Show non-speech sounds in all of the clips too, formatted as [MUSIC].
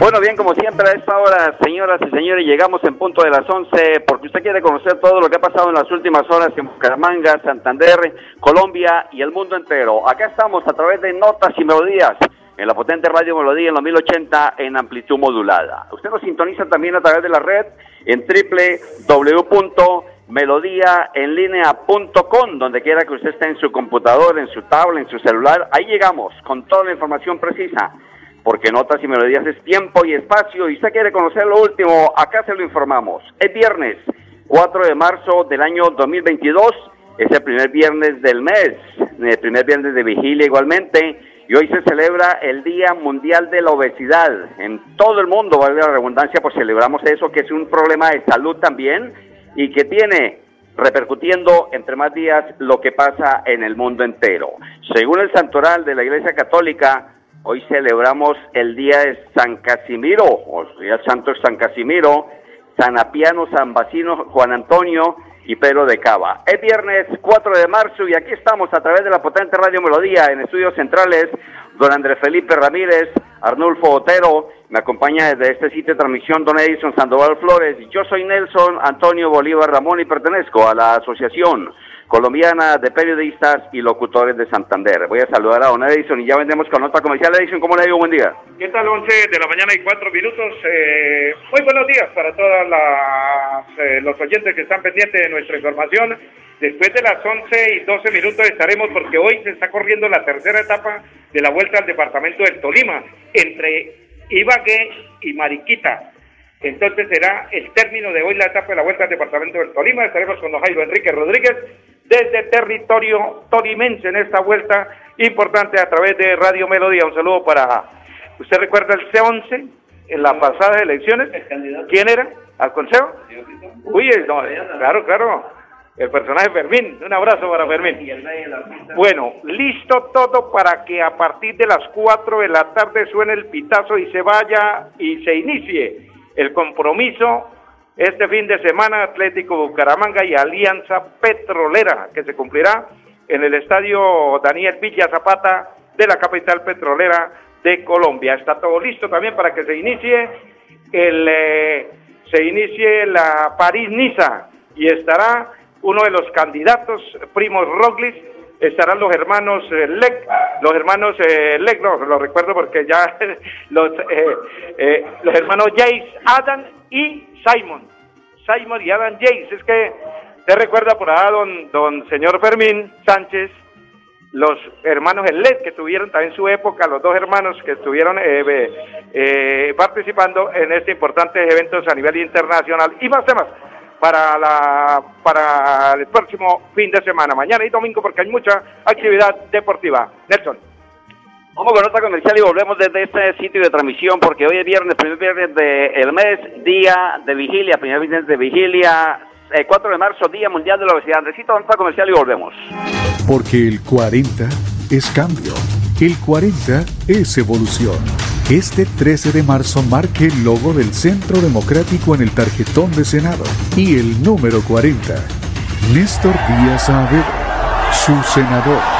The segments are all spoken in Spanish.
Bueno, bien, como siempre a esta hora, señoras y señores, llegamos en punto de las 11 porque usted quiere conocer todo lo que ha pasado en las últimas horas en Bucaramanga, Santander, Colombia y el mundo entero. Acá estamos a través de Notas y Melodías en la potente Radio Melodía en los 1080 en amplitud modulada. Usted nos sintoniza también a través de la red en www.melodíaenlínea.com, donde quiera que usted esté en su computador, en su tablet, en su celular. Ahí llegamos con toda la información precisa, porque Notas y Melodías es tiempo y espacio y usted quiere conocer lo último, acá se lo informamos. Es viernes 4 de marzo del año 2022, es el primer viernes del mes, el primer viernes de vigilia igualmente y hoy se celebra el Día Mundial de la Obesidad. En todo el mundo, vale la redundancia, pues celebramos eso, que es un problema de salud también y que tiene repercutiendo entre más días lo que pasa en el mundo entero. Según el santoral de la Iglesia Católica, hoy celebramos el Día de San Casimiro, o sea, Santo San Casimiro, San Apiano, San Bacino, Juan Antonio, y Pedro de Cava. Es viernes 4 de marzo y aquí estamos a través de la potente Radio Melodía en estudios centrales. Don Andrés Felipe Ramírez, Arnulfo Otero, me acompaña desde este sitio de transmisión Don Edison Sandoval Flores. Yo soy Nelson Antonio Bolívar Ramón y pertenezco a la Asociación Colombiana de Periodistas y Locutores de Santander. Voy a saludar a Don Edison y ya vendemos con nota comercial. Edison, ¿cómo le digo? Buen día. ¿Qué tal? 11 de la mañana y 4 minutos. Eh, muy buenos días para todos eh, los oyentes que están pendientes de nuestra información. Después de las 11 y 12 minutos estaremos porque hoy se está corriendo la tercera etapa de la vuelta al departamento del Tolima entre Ibagué y Mariquita. Entonces será el término de hoy la etapa de la vuelta al departamento del Tolima. Estaremos con don Jairo Enrique Rodríguez desde territorio tolimense en esta vuelta importante a través de Radio Melodía. Un saludo para, ¿usted recuerda el C11 en las pasadas elecciones? ¿Quién era? ¿Al consejo? Uy, claro, claro. El personaje Fermín. Un abrazo para Fermín. Bueno, listo todo para que a partir de las 4 de la tarde suene el pitazo y se vaya y se inicie el compromiso este fin de semana Atlético Bucaramanga y Alianza Petrolera, que se cumplirá en el estadio Daniel Villa Zapata de la capital petrolera de Colombia. Está todo listo también para que se inicie el eh, se inicie la París Niza y estará uno de los candidatos, Primos Roglic, estarán los hermanos eh, Lec, los hermanos eh, Lec, no, lo recuerdo porque ya [LAUGHS] los, eh, los hermanos Jace, Adam y Simon. Simon y Adam Jace. Es que te recuerda por allá don, don señor Fermín Sánchez, los hermanos Lec que tuvieron también su época, los dos hermanos que estuvieron participando en este importantes eventos a nivel internacional y más temas para, la, para el próximo fin de semana, mañana y domingo, porque hay mucha actividad deportiva. Nelson. Vamos con otra comercial y volvemos desde este sitio de transmisión porque hoy es viernes, primer viernes del mes, día de vigilia, primer viernes de vigilia, 4 eh, de marzo, Día Mundial de la Obesidad. Necesito otra comercial y volvemos. Porque el 40 es cambio, el 40 es evolución. Este 13 de marzo marque el logo del Centro Democrático en el tarjetón de Senado y el número 40. Néstor Díaz Saavedra, su senador,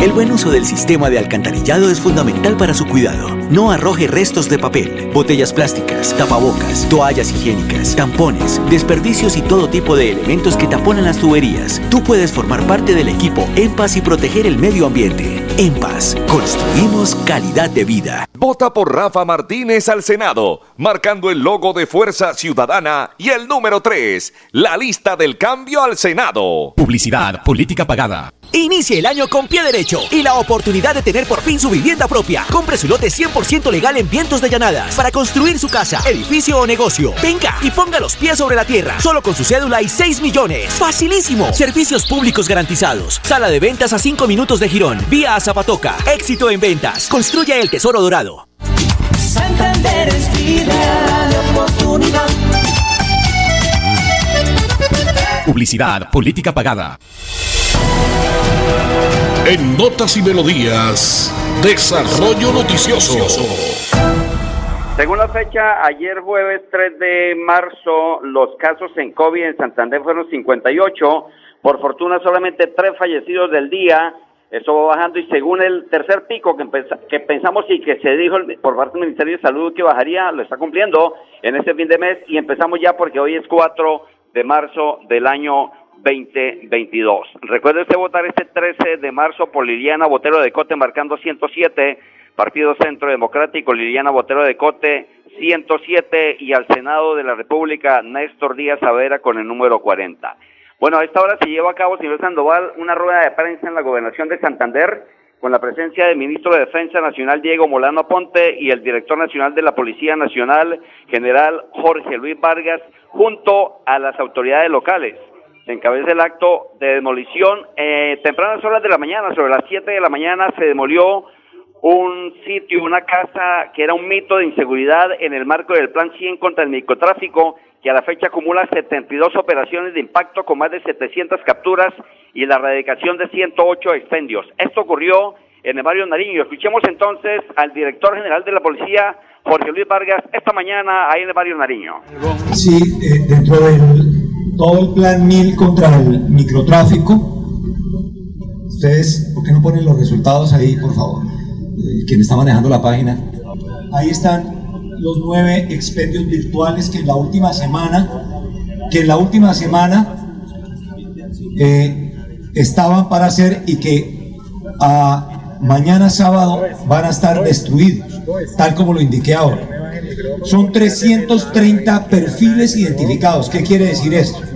el buen uso del sistema de alcantarillado es fundamental para su cuidado. No arroje restos de papel, botellas plásticas, tapabocas, toallas higiénicas, tampones, desperdicios y todo tipo de elementos que taponan las tuberías. Tú puedes formar parte del equipo En Paz y proteger el medio ambiente. En paz, construimos calidad de vida. Vota por Rafa Martínez al Senado, marcando el logo de Fuerza Ciudadana y el número 3, la lista del cambio al Senado. Publicidad, política pagada. Inicie el año con pie derecho y la oportunidad de tener por fin su vivienda propia. Compre su lote 100% legal en Vientos de Llanadas para construir su casa, edificio o negocio. Venga y ponga los pies sobre la tierra, solo con su cédula y 6 millones. Facilísimo. Servicios públicos garantizados. Sala de ventas a 5 minutos de Girón. Vía a Zapatoca. Éxito en ventas. Construya el tesoro dorado. Santander es vida de oportunidad. Publicidad, política pagada. En Notas y Melodías, Desarrollo Noticioso. Según la fecha, ayer jueves 3 de marzo, los casos en COVID en Santander fueron 58. Por fortuna, solamente tres fallecidos del día. Eso va bajando y según el tercer pico que, que pensamos y que se dijo por parte del Ministerio de Salud que bajaría, lo está cumpliendo en este fin de mes y empezamos ya porque hoy es 4 de marzo del año 2022. Recuerde usted votar este 13 de marzo por Liliana Botero de Cote marcando 107, Partido Centro Democrático Liliana Botero de Cote 107 y al Senado de la República Néstor Díaz Savera con el número 40. Bueno, a esta hora se lleva a cabo, señor Sandoval, una rueda de prensa en la gobernación de Santander con la presencia del ministro de Defensa Nacional Diego Molano Ponte y el director nacional de la Policía Nacional, general Jorge Luis Vargas, junto a las autoridades locales se encabeza el acto de demolición. Eh, tempranas horas de la mañana, sobre las 7 de la mañana, se demolió un sitio, una casa que era un mito de inseguridad en el marco del Plan 100 contra el microtráfico, que a la fecha acumula 72 operaciones de impacto con más de 700 capturas y la erradicación de 108 expendios. Esto ocurrió en el barrio Nariño. Escuchemos entonces al director general de la policía, Jorge Luis Vargas, esta mañana ahí en el barrio Nariño. Sí, eh, dentro del todo el plan 1000 contra el microtráfico. Ustedes, ¿por qué no ponen los resultados ahí, por favor? Eh, quien está manejando la página. Ahí están los nueve expendios virtuales que en la última semana, que en la última semana eh, estaban para hacer y que a mañana sábado van a estar destruidos, tal como lo indiqué ahora. Son 330 perfiles identificados. ¿Qué quiere decir esto?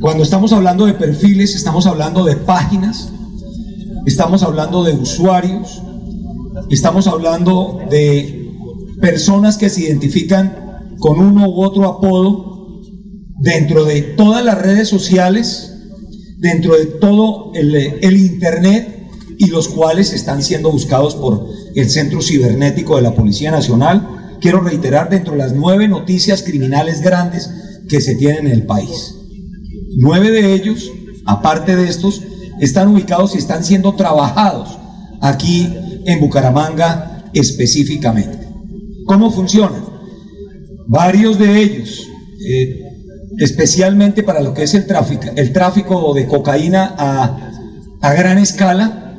Cuando estamos hablando de perfiles, estamos hablando de páginas, estamos hablando de usuarios, estamos hablando de personas que se identifican con uno u otro apodo dentro de todas las redes sociales, dentro de todo el, Internet y los cuales están siendo buscados por el Centro Cibernético de la Policía Nacional. Quiero reiterar dentro de las nueve noticias criminales grandes que se tienen en el país. Nueve de ellos, aparte de estos, están ubicados y están siendo trabajados aquí en Bucaramanga específicamente. ¿Cómo funcionan? Varios de ellos, eh, especialmente para lo que es el tráfico, el tráfico de cocaína a, a gran escala,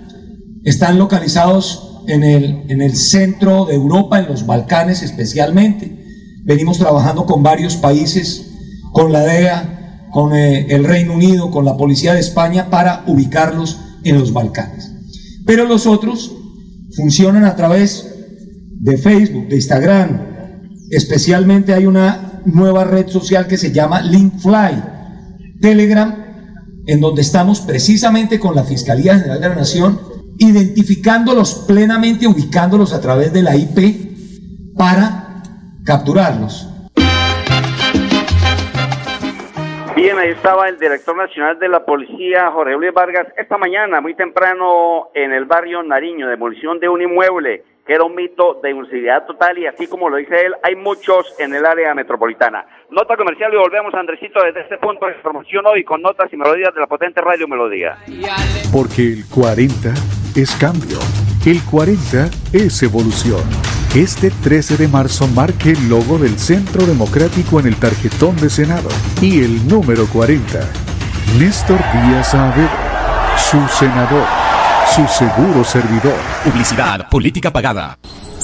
están localizados en el, en el centro de Europa, en los Balcanes especialmente. Venimos trabajando con varios países, con la DEA, con eh, el Reino Unido, con la Policía de España para ubicarlos en los Balcanes. Pero los otros funcionan a través de Facebook, de Instagram. Especialmente hay una nueva red social que se llama Linkfly, Telegram, en donde estamos precisamente con la Fiscalía General de la Nación identificándolos plenamente, ubicándolos a través de la IP para capturarlos. Bien, ahí estaba el director nacional de la policía, Jorge Luis Vargas, esta mañana, muy temprano, en el barrio Nariño, demolición de un inmueble que era un mito de inseguridad total y así como lo dice él, hay muchos en el área metropolitana. Nota comercial y volvemos, Andresito, desde este punto de información hoy con notas y melodías de la potente Radio Melodía. Porque el 40 es cambio, el 40 es evolución. Este 13 de marzo marque el logo del Centro Democrático en el tarjetón de Senado y el número 40. Néstor Díaz Saavedra, su senador, su seguro servidor. Publicidad, política pagada.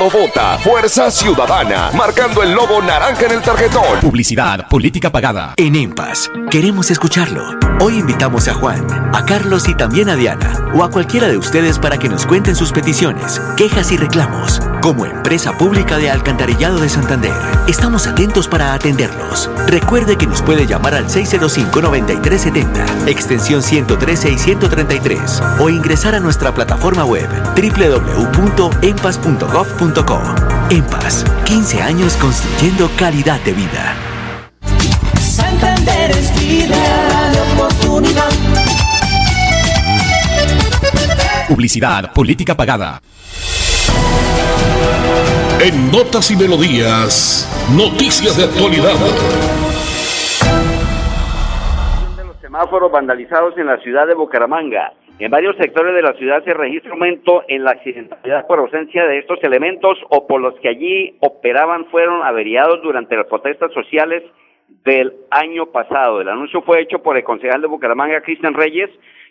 Senado vota Fuerza Ciudadana, marcando el logo naranja en el tarjetón. Publicidad, política pagada. En EMPAS, queremos escucharlo. Hoy invitamos a Juan, a Carlos y también a Diana, o a cualquiera de ustedes para que nos cuenten sus peticiones, quejas y reclamos. Como empresa pública de Alcantarillado de Santander, estamos atentos para atenderlos. Recuerde que nos puede llamar al 605-9370, extensión 113 y 133, o ingresar a nuestra plataforma web www.empas.gov.co. EMPAS, 15 años construyendo calidad de vida. Santander es vida de oportunidad. Publicidad, política pagada. En Notas y Melodías, noticias de actualidad. de los semáforos vandalizados en la ciudad de Bucaramanga. En varios sectores de la ciudad se registra aumento en la accidentalidad por ausencia de estos elementos o por los que allí operaban fueron averiados durante las protestas sociales del año pasado. El anuncio fue hecho por el concejal de Bucaramanga, Cristian Reyes,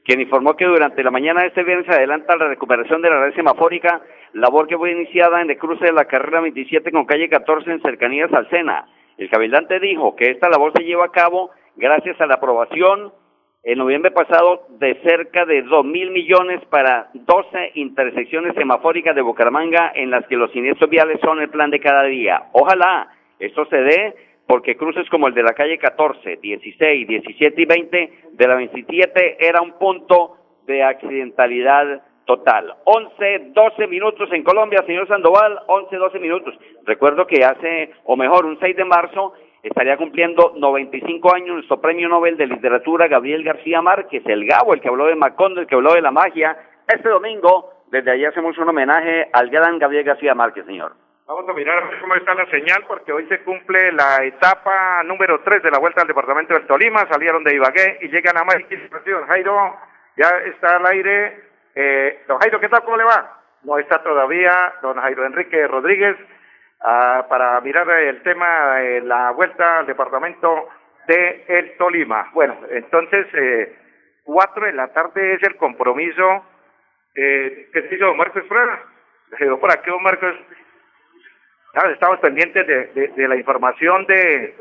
quien informó que durante la mañana de este viernes se adelanta la recuperación de la red semafórica, labor que fue iniciada en el cruce de la carrera 27 con calle 14 en cercanías al Sena. El cabildante dijo que esta labor se lleva a cabo gracias a la aprobación en noviembre pasado de cerca de dos mil millones para 12 intersecciones semafóricas de Bucaramanga en las que los siniestros viales son el plan de cada día. Ojalá esto se dé porque cruces como el de la calle 14, 16, 17 y 20 de la 27 era un punto de accidentalidad total. 11, 12 minutos en Colombia, señor Sandoval, 11, 12 minutos. Recuerdo que hace, o mejor, un 6 de marzo estaría cumpliendo 95 años nuestro premio Nobel de Literatura Gabriel García Márquez, el Gabo, el que habló de Macondo, el que habló de la magia. Este domingo, desde allí hacemos un homenaje al gran Gabriel García Márquez, señor. Vamos a mirar cómo está la señal, porque hoy se cumple la etapa número 3 de la vuelta al departamento del Tolima. Salieron de Ibagué y llegan a Mariquita. Jairo ya está al aire. Eh, don Jairo, ¿qué tal? ¿Cómo le va? No está todavía don Jairo Enrique Rodríguez ah, para mirar el tema de la vuelta al departamento de el Tolima. Bueno, entonces, eh, 4 de la tarde es el compromiso eh, que se hizo don Marcos Frera. Le quedó por aquí don Marcos. Claro, estamos pendientes de, de, la información de,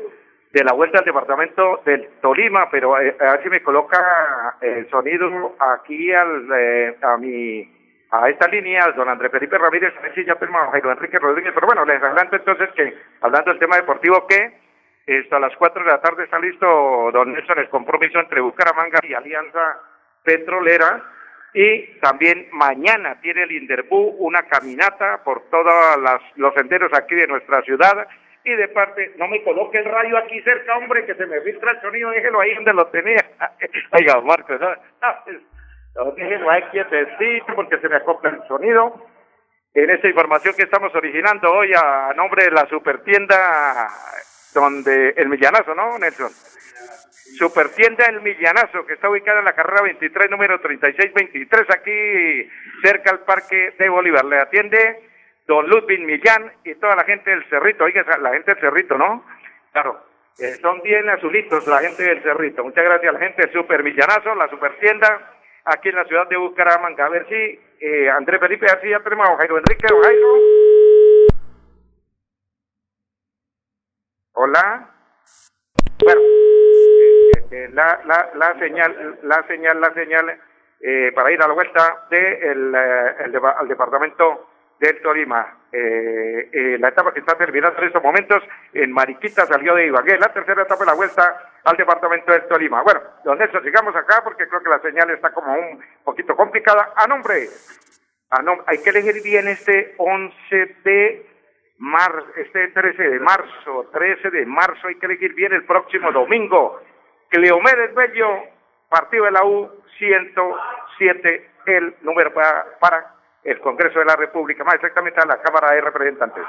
de la vuelta al departamento del Tolima, pero eh, a ver si me coloca el sonido aquí al, eh, a mi a esta línea, don Andrés Felipe Ramírez, a ver si ya a Jairo Enrique Rodríguez, pero bueno, les adelanto entonces que, hablando del tema deportivo, que esto, a las 4 de la tarde está listo, don Nelson, el compromiso entre Bucaramanga y Alianza Petrolera, y también mañana tiene el Inderbú una caminata por todos los senderos aquí de nuestra ciudad. Y de parte, no me coloque el radio aquí cerca, hombre, que se me filtra el sonido, déjelo ahí donde lo tenía. [LAUGHS] Oiga, Marcos, ¿no? No, no, déjelo ahí quietecito porque se me acopla el sonido. En esta información que estamos originando hoy a nombre de la supertienda donde el Millanazo, ¿no, Nelson? Supertienda El Millanazo, que está ubicada en la carrera 23, número 3623, aquí cerca al Parque de Bolívar. Le atiende don Ludwig Millán y toda la gente del Cerrito. Oiga, la gente del Cerrito, ¿no? Claro, eh, son bien azulitos la gente del Cerrito. Muchas gracias a la gente del Super Millanazo, la Supertienda, aquí en la ciudad de Bucaramanga. A ver si eh, Andrés Felipe, así ya tenemos a Jairo Enrique, Jairo. Hola. Eh, la, la, la señal, la señal, la señal eh, para ir a la vuelta de el, eh, el al departamento del Tolima. Eh, eh, la etapa que está terminando en estos momentos en Mariquita salió de Ibagué. La tercera etapa de la vuelta al departamento del Tolima. Bueno, don Nelson, sigamos acá porque creo que la señal está como un poquito complicada. A nombre, a nom- hay que elegir bien este 11 de mar, este 13 de marzo, 13 de marzo, hay que elegir bien el próximo domingo. Cleomedes Bello, partido de la U 107, el número para, el Congreso de la República, más exactamente a la Cámara de Representantes.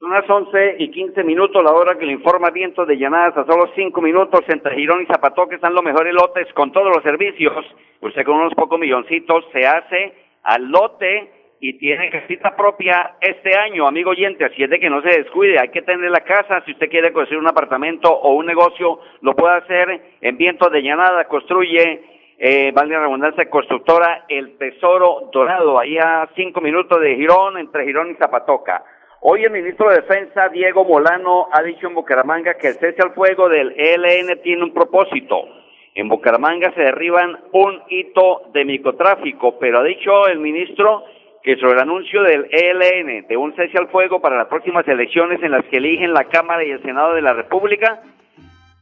Son las 11 y 15 minutos, la hora que le informa Vientos de Llanadas a solo 5 minutos entre Girón y Zapató, que están los mejores lotes con todos los servicios. Usted con unos pocos milloncitos se hace al lote y tiene casita propia este año, amigo oyente, así es de que no se descuide, hay que tener la casa, si usted quiere construir un apartamento o un negocio, lo puede hacer en Vientos de Llanada, construye, eh, vale la redundancia, constructora El Tesoro Dorado, ahí a cinco minutos de Girón, entre Girón y Zapatoca. Hoy el ministro de Defensa, Diego Molano, ha dicho en Bucaramanga que el cese al fuego del ELN tiene un propósito. En Bucaramanga se derriban un hito de microtráfico, pero ha dicho el ministro que sobre el anuncio del ELN de un cese al fuego para las próximas elecciones en las que eligen la Cámara y el Senado de la República,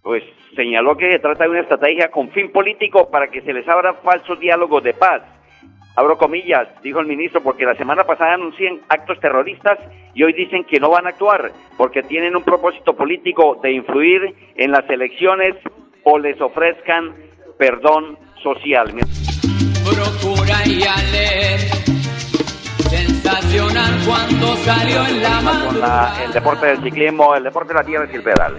pues señaló que se trata de una estrategia con fin político para que se les abra falsos diálogos de paz. Abro comillas, dijo el ministro, porque la semana pasada anuncian actos terroristas y hoy dicen que no van a actuar porque tienen un propósito político de influir en las elecciones o les ofrezcan perdón social. Procura y ale, sensacional cuando salió en la Con la- el deporte del ciclismo, el deporte de la tierra y el pedal.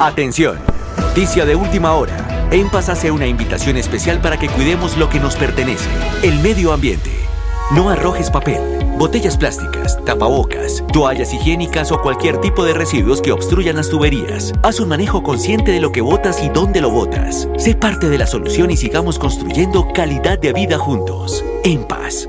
Atención, noticia de última hora. En Paz hace una invitación especial para que cuidemos lo que nos pertenece, el medio ambiente. No arrojes papel, botellas plásticas, tapabocas, toallas higiénicas o cualquier tipo de residuos que obstruyan las tuberías. Haz un manejo consciente de lo que botas y dónde lo botas. Sé parte de la solución y sigamos construyendo calidad de vida juntos. En paz.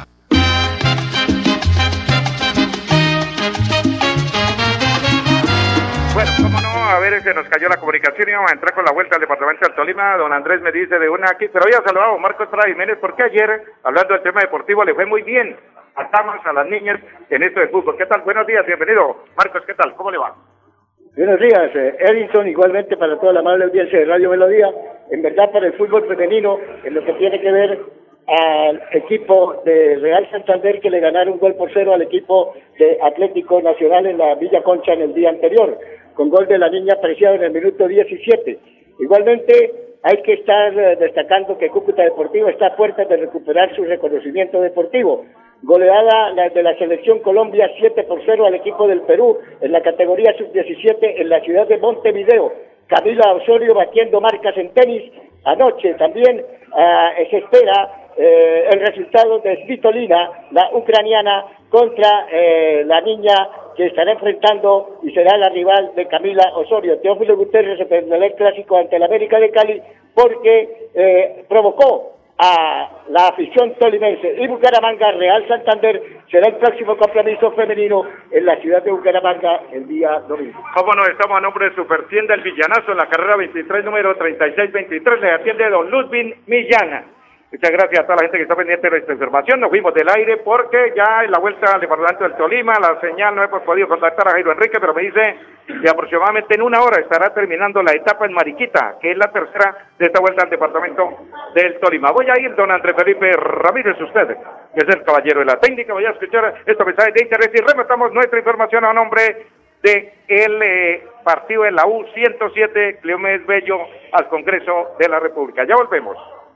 Bueno, cómo no, a ver, se nos cayó la comunicación y vamos a entrar con la vuelta al departamento del Tolima. Don Andrés me dice de una aquí, pero había saludado a Marcos Prada Jiménez porque ayer, hablando del tema deportivo, le fue muy bien. Atamos a las niñas en esto de fútbol. ¿Qué tal? Buenos días, bienvenido. Marcos, ¿qué tal? ¿Cómo le va? Buenos días, eh, Edison, igualmente para toda la amable audiencia de Radio Melodía. En verdad, para el fútbol femenino, en lo que tiene que ver al equipo de Real Santander que le ganaron un gol por cero al equipo de Atlético Nacional en la Villa Concha en el día anterior, con gol de la niña apreciada en el minuto 17. Igualmente, hay que estar eh, destacando que Cúcuta Deportivo está a puertas de recuperar su reconocimiento deportivo. Goleada de la selección Colombia 7 por 0 al equipo del Perú en la categoría sub-17 en la ciudad de Montevideo. Camila Osorio batiendo marcas en tenis. Anoche también ah, se espera eh, el resultado de Svitolina, la ucraniana, contra eh, la niña que estará enfrentando y será la rival de Camila Osorio. Teófilo Guterres se perderá el clásico ante el América de Cali porque eh, provocó a la afición tolimense y Bucaramanga Real Santander será el próximo compromiso femenino en la ciudad de Bucaramanga el día domingo. ¿Cómo no? Estamos a nombre de Supertienda El Villanazo en la carrera 23, número 3623. Le atiende don Ludwin Millana. Muchas gracias a toda la gente que está pendiente de esta información. Nos fuimos del aire porque ya en la vuelta al departamento del Tolima, la señal no hemos podido contactar a Jairo Enrique, pero me dice que aproximadamente en una hora estará terminando la etapa en Mariquita, que es la tercera de esta vuelta al departamento del Tolima. Voy a ir, don Andrés Felipe Ramírez, usted, que es el caballero de la técnica. Voy a escuchar estos mensajes de interés y rematamos nuestra información a nombre de el eh, partido de la U107, Cleomes Bello, al Congreso de la República. Ya volvemos.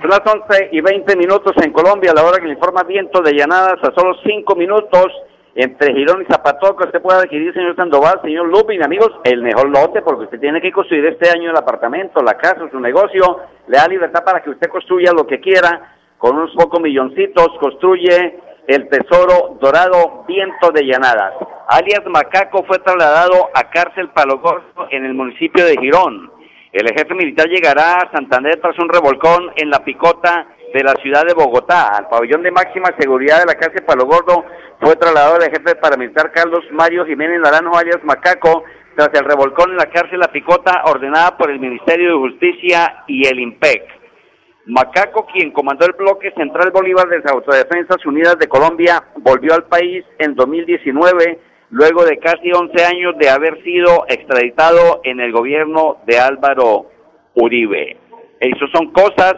Son las 11 y 20 minutos en Colombia, a la hora que le informa viento de llanadas a solo 5 minutos entre Girón y Zapatoco. Usted puede adquirir, señor Sandoval, señor Lupin, amigos, el mejor lote porque usted tiene que construir este año el apartamento, la casa, su negocio. Le da libertad para que usted construya lo que quiera con unos pocos milloncitos. Construye el tesoro dorado viento de llanadas. Alias Macaco fue trasladado a cárcel Palo en el municipio de Girón. El ejército militar llegará a Santander tras un revolcón en la picota de la ciudad de Bogotá. Al pabellón de máxima seguridad de la cárcel Palo Gordo fue trasladado el jefe paramilitar Carlos Mario Jiménez Naranjo alias Macaco tras el revolcón en la cárcel La Picota ordenada por el Ministerio de Justicia y el IMPEC. Macaco, quien comandó el bloque central Bolívar de las Autodefensas Unidas de Colombia, volvió al país en 2019 luego de casi 11 años de haber sido extraditado en el gobierno de Álvaro Uribe. Eso son cosas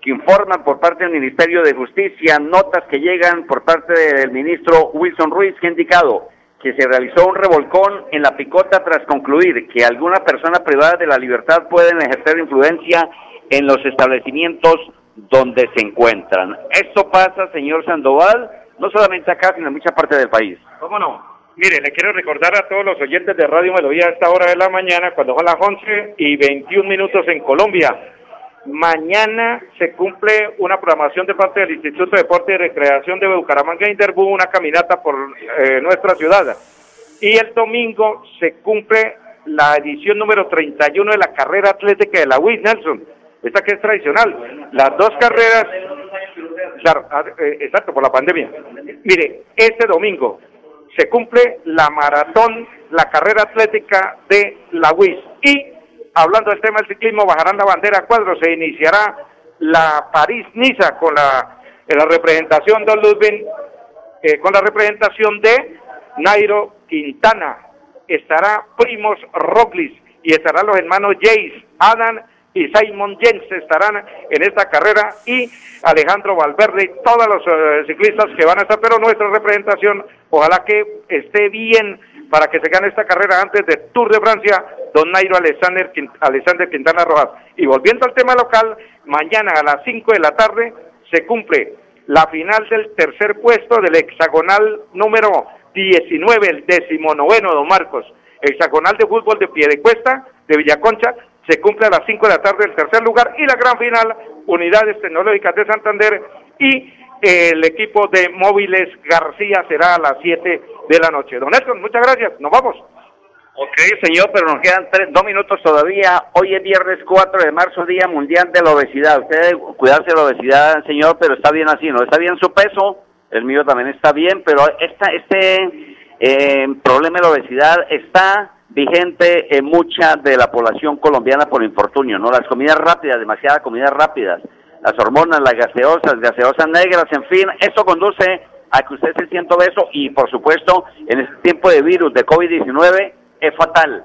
que informan por parte del Ministerio de Justicia, notas que llegan por parte del ministro Wilson Ruiz, que ha indicado que se realizó un revolcón en la picota tras concluir que alguna persona privada de la libertad pueden ejercer influencia en los establecimientos donde se encuentran. Esto pasa, señor Sandoval, no solamente acá, sino en mucha parte del país. ¿Cómo no? Mire, le quiero recordar a todos los oyentes de Radio Melodía a esta hora de la mañana, cuando son las 11 y 21 minutos en Colombia. Mañana se cumple una programación de parte del Instituto de Deporte y Recreación de Bucaramanga Interbú, una caminata por eh, nuestra ciudad. Y el domingo se cumple la edición número 31 de la carrera atlética de la WIS Nelson, esta que es tradicional. Las dos carreras, claro, ah, eh, exacto, por la pandemia. Mire, este domingo se cumple la maratón, la carrera atlética de la WIS. Y hablando del tema del ciclismo, bajarán la bandera a cuadros, se iniciará la París-Niza con la, la representación de Ludwig, eh, con la representación de Nairo Quintana. Estará Primos Roglic y estarán los hermanos Jace, Adam y Simon Jens estarán en esta carrera y Alejandro Valverde y todos los eh, ciclistas que van a estar, pero nuestra representación, ojalá que esté bien para que se gane esta carrera antes de Tour de Francia, don Nairo Alexander, Alexander Quintana Rojas. Y volviendo al tema local, mañana a las 5 de la tarde se cumple la final del tercer puesto del hexagonal número 19, el decimonoveno, don Marcos. Hexagonal de fútbol de Piedecuesta, de Villaconcha, se cumple a las 5 de la tarde el tercer lugar y la gran final, Unidades Tecnológicas de Santander y el equipo de Móviles García será a las 7 de la noche. Don Nelson, muchas gracias, nos vamos. Ok, señor, pero nos quedan tres, dos minutos todavía. Hoy es viernes 4 de marzo, Día Mundial de la Obesidad. Usted debe cuidarse de la obesidad, señor, pero está bien así, ¿no? Está bien su peso, el mío también está bien, pero esta, este eh, problema de la obesidad está vigente en mucha de la población colombiana por infortunio, ¿no? Las comidas rápidas, demasiadas comidas rápidas, las hormonas, las gaseosas, gaseosas negras, en fin, eso conduce a que usted se sienta obeso y, por supuesto, en este tiempo de virus, de COVID-19, es fatal.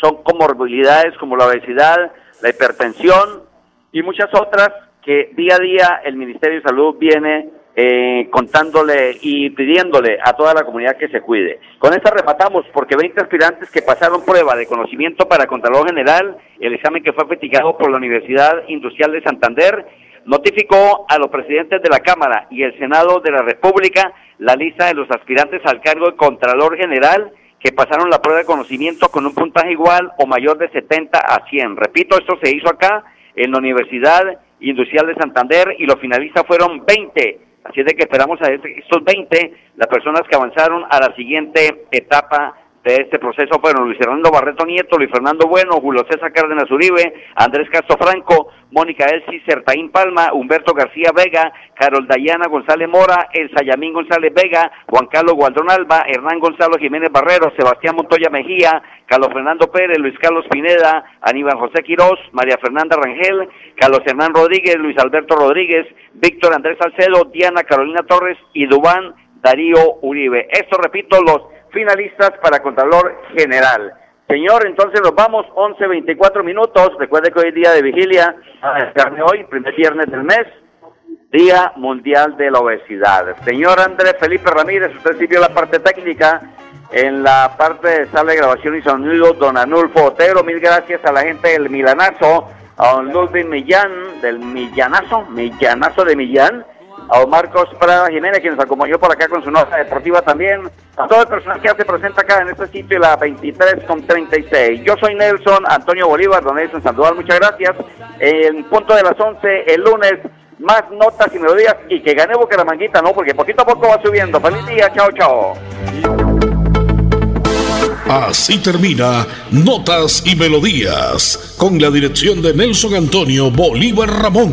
Son comorbilidades como la obesidad, la hipertensión y muchas otras que día a día el Ministerio de Salud viene eh, contándole y pidiéndole a toda la comunidad que se cuide. Con esta rematamos porque 20 aspirantes que pasaron prueba de conocimiento para Contralor General, el examen que fue feticado por la Universidad Industrial de Santander, notificó a los presidentes de la Cámara y el Senado de la República la lista de los aspirantes al cargo de Contralor General que pasaron la prueba de conocimiento con un puntaje igual o mayor de 70 a 100. Repito, esto se hizo acá en la Universidad Industrial de Santander y los finalistas fueron 20 Así es de que esperamos a estos 20, las personas que avanzaron a la siguiente etapa de este proceso fueron Luis Fernando Barreto Nieto, Luis Fernando Bueno, Julio César Cárdenas Uribe, Andrés Castro Franco, Mónica Elsi Certaín Palma, Humberto García Vega, Carol Dayana González Mora, El Sayamín González Vega, Juan Carlos Gualdón Alba, Hernán Gonzalo Jiménez Barrero, Sebastián Montoya Mejía, Carlos Fernando Pérez, Luis Carlos Pineda, Aníbal José Quirós, María Fernanda Rangel, Carlos Hernán Rodríguez, Luis Alberto Rodríguez, Víctor Andrés Salcedo, Diana Carolina Torres y Dubán Darío Uribe. Esto, repito, los finalistas para Contralor General. Señor, entonces nos vamos, 11.24 minutos. Recuerde que hoy es día de vigilia, carne hoy, primer viernes del mes, Día Mundial de la Obesidad. Señor Andrés Felipe Ramírez, usted sirvió la parte técnica. En la parte de sala de grabación y sonido, don Anulfo Otero, mil gracias a la gente del Milanazo, a don Ludwig Millán, del Millanazo, Millanazo de Millán, a don Marcos Prada Jiménez, quien nos acompañó por acá con su nota deportiva también, a todo el personal que se presenta acá en este sitio, la 23 con 36. Yo soy Nelson Antonio Bolívar, don Nelson Sandoval, muchas gracias. En punto de las 11, el lunes, más notas y melodías, y que gane Bucaramanguita, ¿no? Porque poquito a poco va subiendo. Feliz día, chao, chao. Así termina Notas y Melodías, con la dirección de Nelson Antonio Bolívar Ramón.